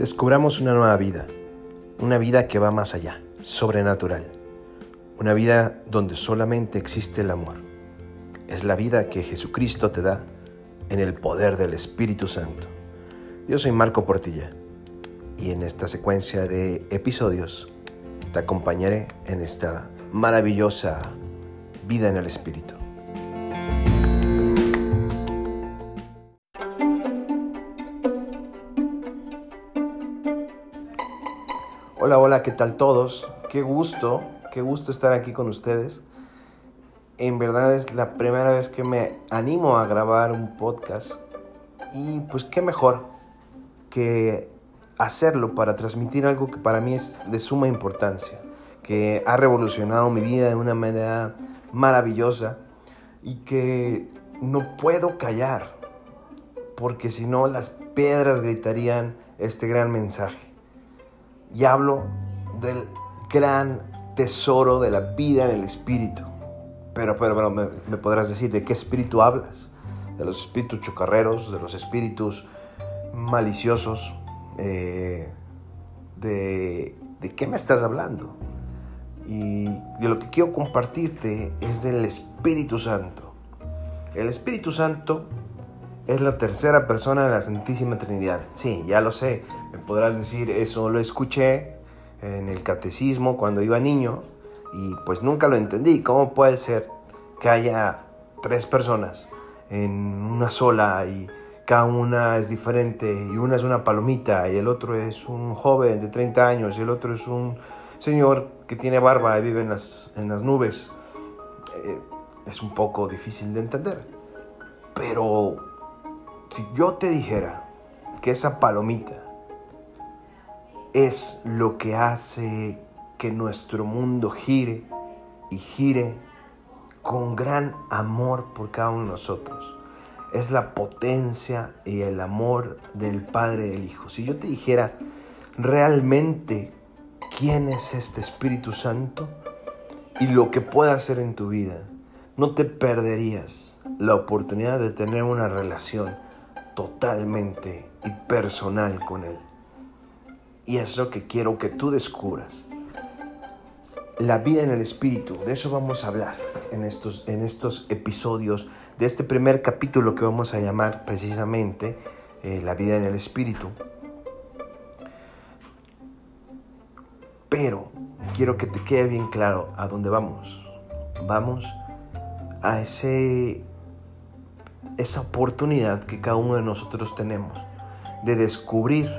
descubramos una nueva vida, una vida que va más allá, sobrenatural, una vida donde solamente existe el amor. Es la vida que Jesucristo te da en el poder del Espíritu Santo. Yo soy Marco Portilla y en esta secuencia de episodios te acompañaré en esta maravillosa vida en el Espíritu. Hola, hola, ¿qué tal todos? Qué gusto, qué gusto estar aquí con ustedes. En verdad es la primera vez que me animo a grabar un podcast y pues qué mejor que hacerlo para transmitir algo que para mí es de suma importancia, que ha revolucionado mi vida de una manera maravillosa y que no puedo callar, porque si no las piedras gritarían este gran mensaje y hablo del gran tesoro de la vida en el espíritu. Pero, pero, pero me, podrás decir, ¿de qué espíritu hablas? De los espíritus chocarreros, de los espíritus maliciosos. Eh, de, ¿De qué me estás hablando? Y de lo que quiero compartirte es del Espíritu Santo. El Espíritu Santo es la tercera persona de la Santísima Trinidad. Sí, ya lo sé. Me podrás decir, eso lo escuché en el catecismo cuando iba niño y pues nunca lo entendí. ¿Cómo puede ser que haya tres personas en una sola y cada una es diferente y una es una palomita y el otro es un joven de 30 años y el otro es un señor que tiene barba y vive en las, en las nubes? Eh, es un poco difícil de entender. Pero si yo te dijera que esa palomita es lo que hace que nuestro mundo gire y gire con gran amor por cada uno de nosotros. Es la potencia y el amor del Padre y del Hijo. Si yo te dijera realmente quién es este Espíritu Santo y lo que puede hacer en tu vida, no te perderías la oportunidad de tener una relación totalmente y personal con Él. Y es lo que quiero que tú descubras. La vida en el Espíritu, de eso vamos a hablar en estos, en estos episodios de este primer capítulo que vamos a llamar precisamente eh, La vida en el Espíritu. Pero quiero que te quede bien claro a dónde vamos. Vamos a ese, esa oportunidad que cada uno de nosotros tenemos de descubrir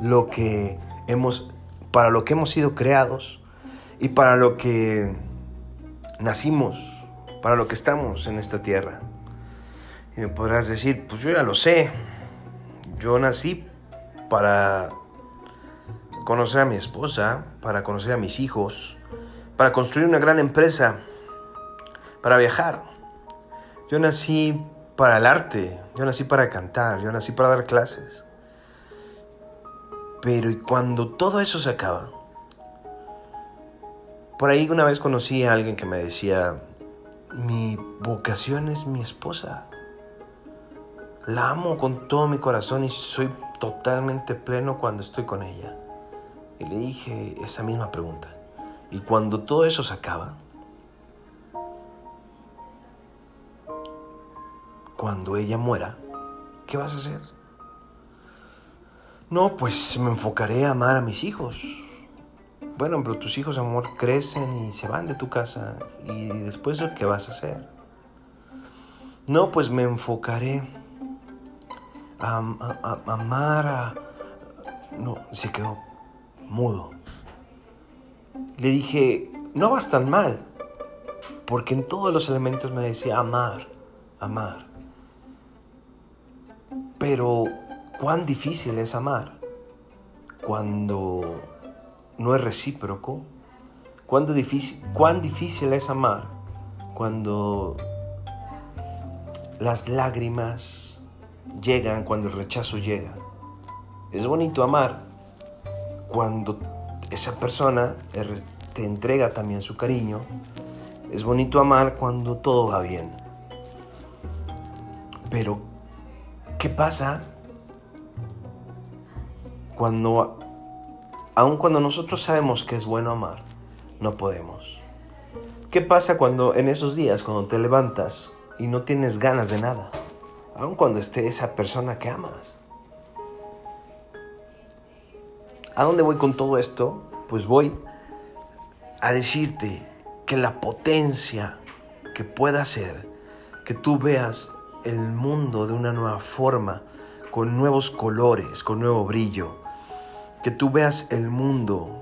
lo que hemos, para lo que hemos sido creados y para lo que nacimos, para lo que estamos en esta tierra. Y me podrás decir, pues yo ya lo sé, yo nací para conocer a mi esposa, para conocer a mis hijos, para construir una gran empresa, para viajar. Yo nací para el arte, yo nací para cantar, yo nací para dar clases. Pero cuando todo eso se acaba, por ahí una vez conocí a alguien que me decía, mi vocación es mi esposa. La amo con todo mi corazón y soy totalmente pleno cuando estoy con ella. Y le dije esa misma pregunta. Y cuando todo eso se acaba, cuando ella muera, ¿qué vas a hacer? No, pues me enfocaré a amar a mis hijos. Bueno, pero tus hijos, amor, crecen y se van de tu casa. ¿Y después qué vas a hacer? No, pues me enfocaré a, amar a... No, se quedó mudo. Le dije, no vas tan mal, porque en todos los elementos me decía amar, amar. Pero cuán difícil es amar cuando no es recíproco, cuán difícil, cuán difícil es amar cuando las lágrimas llegan, cuando el rechazo llega. Es bonito amar cuando esa persona te entrega también su cariño. Es bonito amar cuando todo va bien. Pero, ¿qué pasa cuando, aun cuando nosotros sabemos que es bueno amar, no podemos. ¿Qué pasa cuando en esos días, cuando te levantas y no tienes ganas de nada? Aun cuando esté esa persona que amas. ¿A dónde voy con todo esto? Pues voy a decirte que la potencia que pueda ser que tú veas el mundo de una nueva forma, con nuevos colores, con nuevo brillo, que tú veas el mundo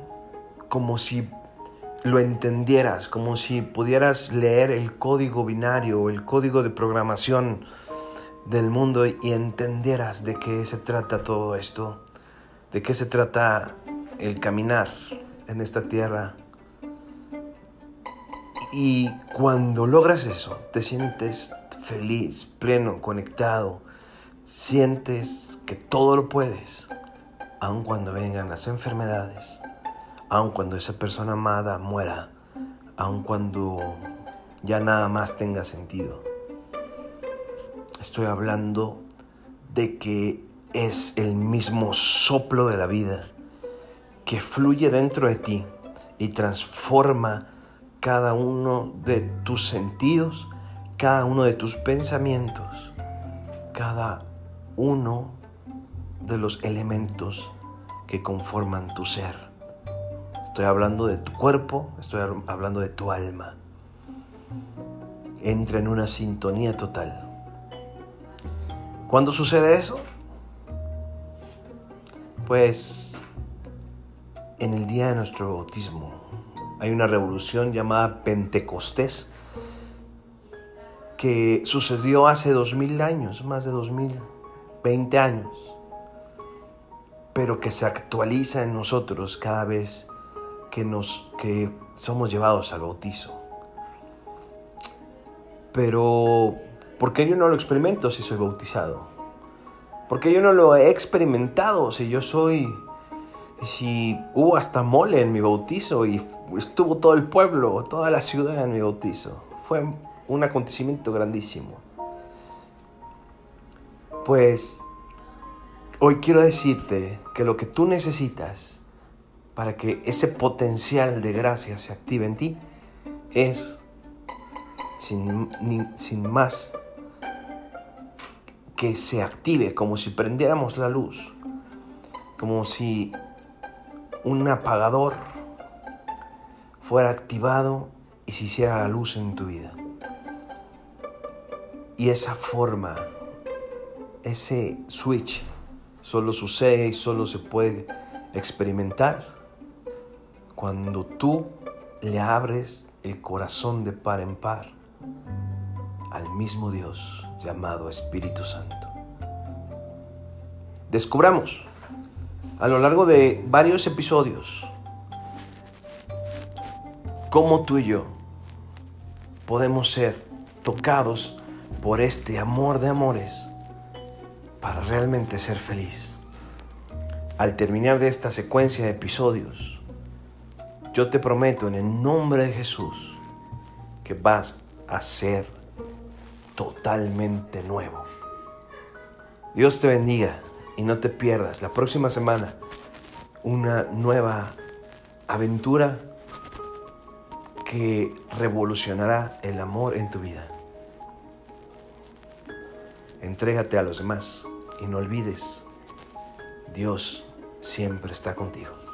como si lo entendieras, como si pudieras leer el código binario, el código de programación del mundo y entendieras de qué se trata todo esto, de qué se trata el caminar en esta tierra. Y cuando logras eso, te sientes feliz, pleno, conectado, sientes que todo lo puedes, aun cuando vengan las enfermedades, aun cuando esa persona amada muera, aun cuando ya nada más tenga sentido. Estoy hablando de que es el mismo soplo de la vida que fluye dentro de ti y transforma cada uno de tus sentidos, cada uno de tus pensamientos, cada uno de los elementos que conforman tu ser. Estoy hablando de tu cuerpo, estoy hablando de tu alma. Entra en una sintonía total. ¿Cuándo sucede eso? Pues en el día de nuestro bautismo hay una revolución llamada Pentecostés que sucedió hace dos mil años, más de dos mil 20 años, pero que se actualiza en nosotros cada vez que, nos, que somos llevados al bautizo. Pero, ¿por qué yo no lo experimento si soy bautizado? ¿Por qué yo no lo he experimentado si yo soy, si hubo hasta mole en mi bautizo y estuvo todo el pueblo, toda la ciudad en mi bautizo? Fue un acontecimiento grandísimo. Pues hoy quiero decirte que lo que tú necesitas para que ese potencial de gracia se active en ti es sin, sin más que se active como si prendiéramos la luz, como si un apagador fuera activado y se hiciera la luz en tu vida. Y esa forma ese switch solo sucede y solo se puede experimentar cuando tú le abres el corazón de par en par al mismo Dios llamado Espíritu Santo. Descubramos a lo largo de varios episodios cómo tú y yo podemos ser tocados por este amor de amores para realmente ser feliz. Al terminar de esta secuencia de episodios, yo te prometo en el nombre de Jesús que vas a ser totalmente nuevo. Dios te bendiga y no te pierdas la próxima semana una nueva aventura que revolucionará el amor en tu vida. Entrégate a los demás y no olvides, Dios siempre está contigo.